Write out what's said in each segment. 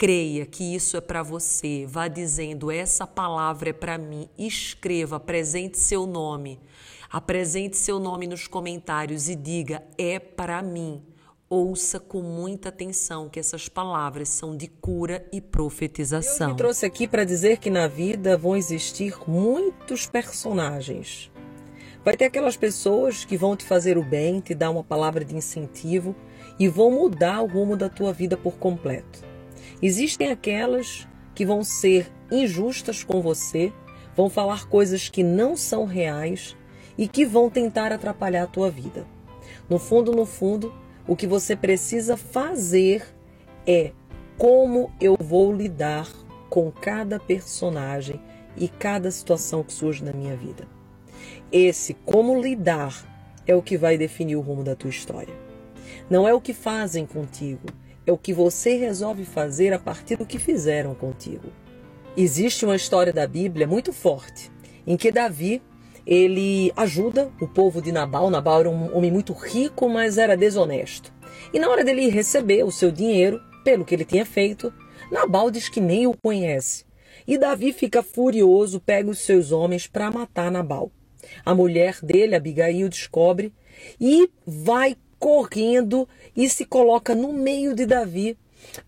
creia que isso é para você. Vá dizendo: essa palavra é para mim. Escreva, apresente seu nome. Apresente seu nome nos comentários e diga: é para mim. Ouça com muita atenção que essas palavras são de cura e profetização. Eu me trouxe aqui para dizer que na vida vão existir muitos personagens. Vai ter aquelas pessoas que vão te fazer o bem, te dar uma palavra de incentivo e vão mudar o rumo da tua vida por completo. Existem aquelas que vão ser injustas com você, vão falar coisas que não são reais e que vão tentar atrapalhar a tua vida. No fundo, no fundo, o que você precisa fazer é como eu vou lidar com cada personagem e cada situação que surge na minha vida. Esse como lidar é o que vai definir o rumo da tua história. Não é o que fazem contigo, é o que você resolve fazer a partir do que fizeram contigo. Existe uma história da Bíblia muito forte em que Davi ele ajuda o povo de Nabal. Nabal era um homem muito rico, mas era desonesto. E na hora dele receber o seu dinheiro pelo que ele tinha feito, Nabal diz que nem o conhece. E Davi fica furioso, pega os seus homens para matar Nabal. A mulher dele, Abigail, descobre e vai correndo e se coloca no meio de Davi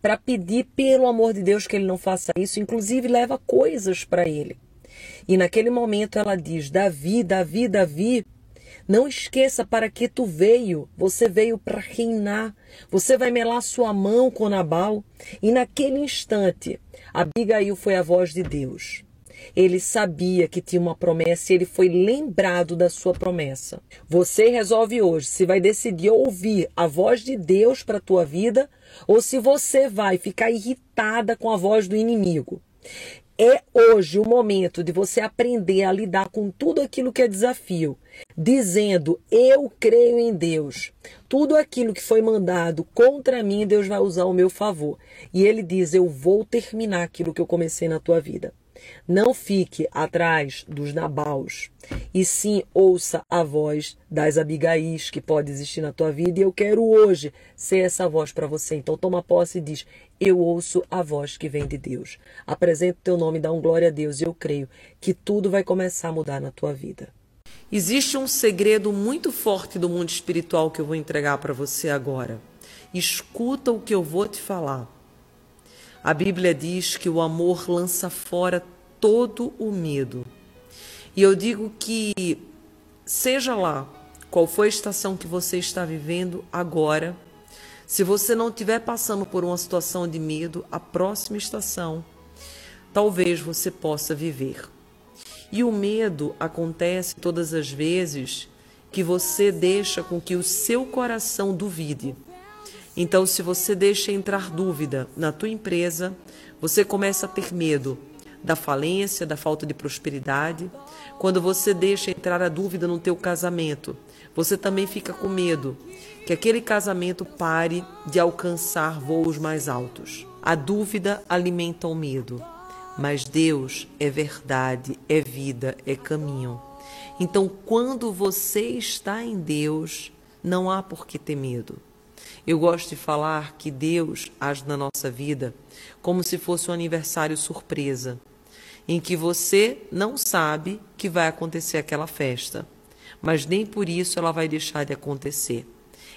para pedir, pelo amor de Deus, que ele não faça isso. Inclusive, leva coisas para ele. E naquele momento ela diz: Davi, Davi, Davi, não esqueça para que tu veio. Você veio para reinar. Você vai melar sua mão com Nabal. E naquele instante, Abigail foi a voz de Deus. Ele sabia que tinha uma promessa e ele foi lembrado da sua promessa. Você resolve hoje se vai decidir ouvir a voz de Deus para a tua vida ou se você vai ficar irritada com a voz do inimigo. É hoje o momento de você aprender a lidar com tudo aquilo que é desafio, dizendo: Eu creio em Deus. Tudo aquilo que foi mandado contra mim, Deus vai usar ao meu favor. E ele diz: Eu vou terminar aquilo que eu comecei na tua vida. Não fique atrás dos nabaus, e sim ouça a voz das Abigaís que pode existir na tua vida. E eu quero hoje ser essa voz para você. Então toma posse e diz: Eu ouço a voz que vem de Deus. Apresenta o teu nome, dá um glória a Deus, e eu creio que tudo vai começar a mudar na tua vida. Existe um segredo muito forte do mundo espiritual que eu vou entregar para você agora. Escuta o que eu vou te falar. A Bíblia diz que o amor lança fora todo o medo. E eu digo que, seja lá qual for a estação que você está vivendo agora, se você não estiver passando por uma situação de medo, a próxima estação talvez você possa viver. E o medo acontece todas as vezes que você deixa com que o seu coração duvide. Então, se você deixa entrar dúvida na tua empresa, você começa a ter medo da falência, da falta de prosperidade. Quando você deixa entrar a dúvida no teu casamento, você também fica com medo que aquele casamento pare de alcançar voos mais altos. A dúvida alimenta o medo, mas Deus é verdade, é vida, é caminho. Então, quando você está em Deus, não há por que ter medo. Eu gosto de falar que Deus age na nossa vida como se fosse um aniversário surpresa, em que você não sabe que vai acontecer aquela festa, mas nem por isso ela vai deixar de acontecer.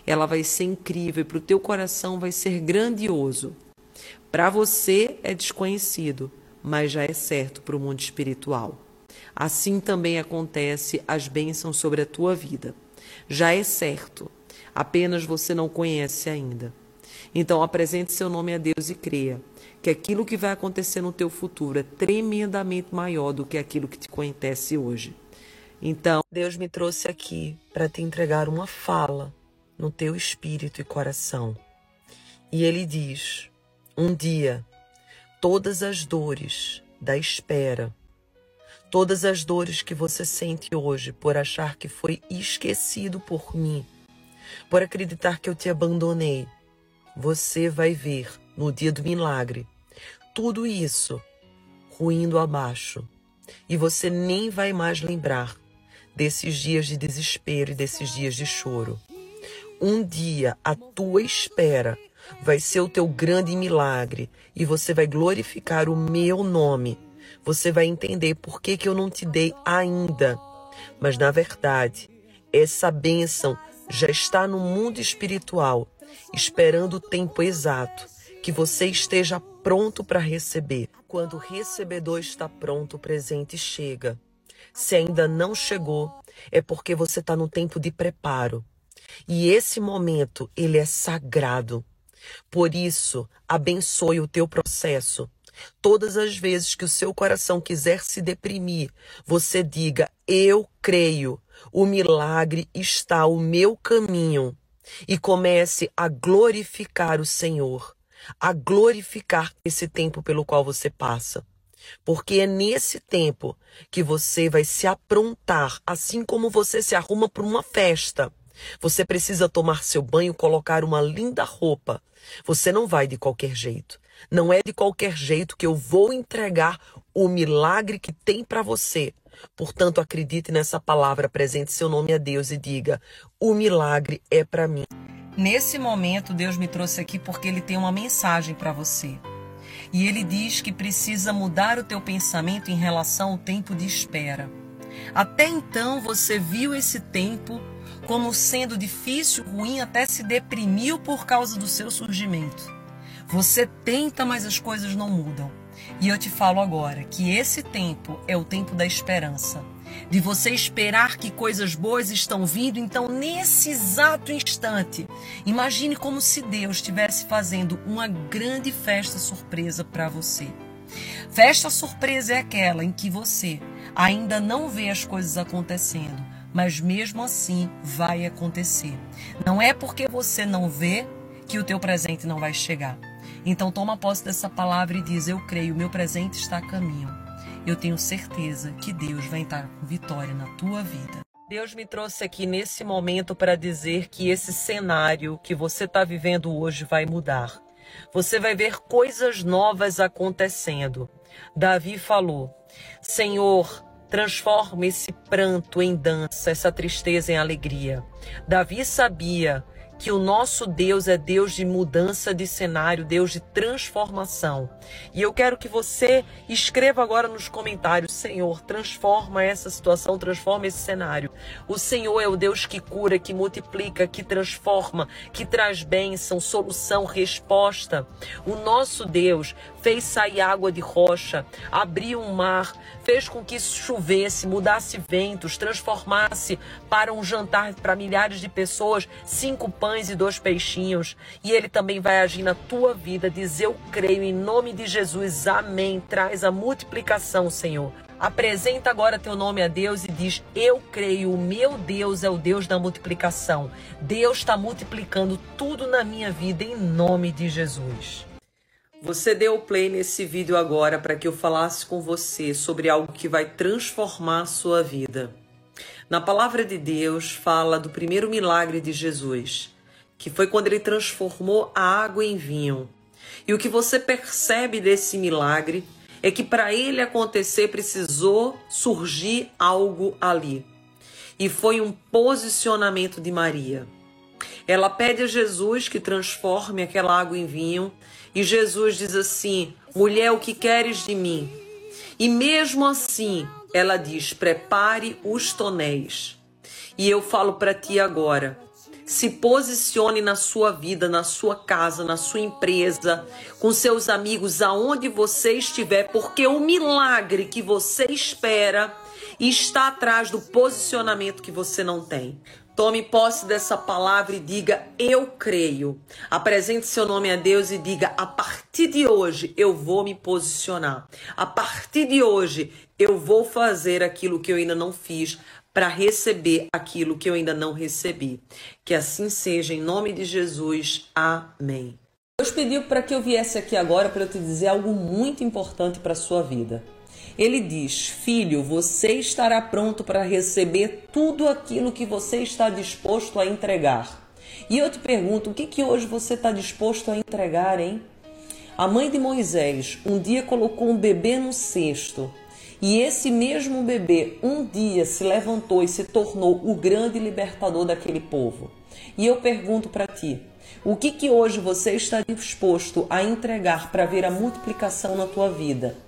Ela vai ser incrível e para o teu coração vai ser grandioso. Para você é desconhecido, mas já é certo para o mundo espiritual. Assim também acontece as bênçãos sobre a tua vida. Já é certo, apenas você não conhece ainda. Então apresente seu nome a Deus e creia que aquilo que vai acontecer no teu futuro é tremendamente maior do que aquilo que te acontece hoje. Então, Deus me trouxe aqui para te entregar uma fala no teu espírito e coração. E ele diz: Um dia, todas as dores da espera, Todas as dores que você sente hoje por achar que foi esquecido por mim, por acreditar que eu te abandonei, você vai ver no dia do milagre tudo isso ruindo abaixo e você nem vai mais lembrar desses dias de desespero e desses dias de choro. Um dia a tua espera vai ser o teu grande milagre e você vai glorificar o meu nome você vai entender por que, que eu não te dei ainda. Mas na verdade, essa bênção já está no mundo espiritual, esperando o tempo exato que você esteja pronto para receber. Quando o recebedor está pronto, o presente chega. Se ainda não chegou, é porque você está no tempo de preparo. E esse momento, ele é sagrado. Por isso, abençoe o teu processo. Todas as vezes que o seu coração quiser se deprimir, você diga: Eu creio, o milagre está ao meu caminho. E comece a glorificar o Senhor, a glorificar esse tempo pelo qual você passa. Porque é nesse tempo que você vai se aprontar, assim como você se arruma para uma festa. Você precisa tomar seu banho, colocar uma linda roupa. Você não vai de qualquer jeito. Não é de qualquer jeito que eu vou entregar o milagre que tem para você. Portanto, acredite nessa palavra, presente seu nome a Deus e diga: o milagre é para mim. Nesse momento, Deus me trouxe aqui porque ele tem uma mensagem para você. E ele diz que precisa mudar o teu pensamento em relação ao tempo de espera. Até então você viu esse tempo como sendo difícil, ruim, até se deprimiu por causa do seu surgimento. Você tenta, mas as coisas não mudam. E eu te falo agora que esse tempo é o tempo da esperança. De você esperar que coisas boas estão vindo, então nesse exato instante, imagine como se Deus estivesse fazendo uma grande festa surpresa para você. Festa surpresa é aquela em que você ainda não vê as coisas acontecendo, mas mesmo assim vai acontecer. Não é porque você não vê que o teu presente não vai chegar. Então toma posse dessa palavra e diz: Eu creio, meu presente está a caminho. Eu tenho certeza que Deus vai entrar com vitória na tua vida. Deus me trouxe aqui nesse momento para dizer que esse cenário que você está vivendo hoje vai mudar. Você vai ver coisas novas acontecendo. Davi falou: Senhor, transforma esse pranto em dança, essa tristeza em alegria. Davi sabia que o nosso Deus é Deus de mudança de cenário, Deus de transformação. E eu quero que você escreva agora nos comentários: Senhor, transforma essa situação, transforma esse cenário. O Senhor é o Deus que cura, que multiplica, que transforma, que traz bênção, solução, resposta. O nosso Deus fez sair água de rocha, abriu um mar, fez com que chovesse, mudasse ventos, transformasse para um jantar para milhares de pessoas cinco pães e dois peixinhos. E Ele também vai agir na tua vida. Diz: Eu creio em nome de Jesus. Amém. Traz a multiplicação, Senhor. Apresenta agora teu nome a Deus e diz: Eu creio, o meu Deus é o Deus da multiplicação. Deus está multiplicando tudo na minha vida em nome de Jesus. Você deu play nesse vídeo agora para que eu falasse com você sobre algo que vai transformar a sua vida. Na palavra de Deus fala do primeiro milagre de Jesus, que foi quando ele transformou a água em vinho. E o que você percebe desse milagre é que para ele acontecer precisou surgir algo ali. E foi um posicionamento de Maria. Ela pede a Jesus que transforme aquela água em vinho e Jesus diz assim: mulher, o que queres de mim? E mesmo assim, ela diz: prepare os tonéis. E eu falo para ti agora: se posicione na sua vida, na sua casa, na sua empresa, com seus amigos, aonde você estiver, porque o milagre que você espera está atrás do posicionamento que você não tem. Tome posse dessa palavra e diga: Eu creio. Apresente seu nome a Deus e diga: A partir de hoje eu vou me posicionar. A partir de hoje eu vou fazer aquilo que eu ainda não fiz para receber aquilo que eu ainda não recebi. Que assim seja, em nome de Jesus. Amém. Deus pediu para que eu viesse aqui agora para eu te dizer algo muito importante para a sua vida. Ele diz: Filho, você estará pronto para receber tudo aquilo que você está disposto a entregar. E eu te pergunto: o que, que hoje você está disposto a entregar, hein? A mãe de Moisés um dia colocou um bebê no cesto. E esse mesmo bebê um dia se levantou e se tornou o grande libertador daquele povo. E eu pergunto para ti: o que que hoje você está disposto a entregar para ver a multiplicação na tua vida?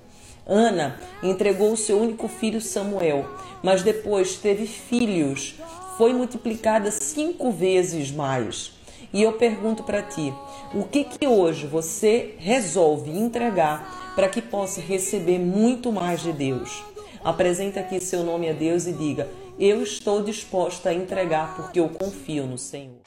Ana entregou o seu único filho Samuel, mas depois teve filhos, foi multiplicada cinco vezes mais. E eu pergunto para ti, o que que hoje você resolve entregar para que possa receber muito mais de Deus? Apresente aqui seu nome a Deus e diga: Eu estou disposta a entregar porque eu confio no Senhor.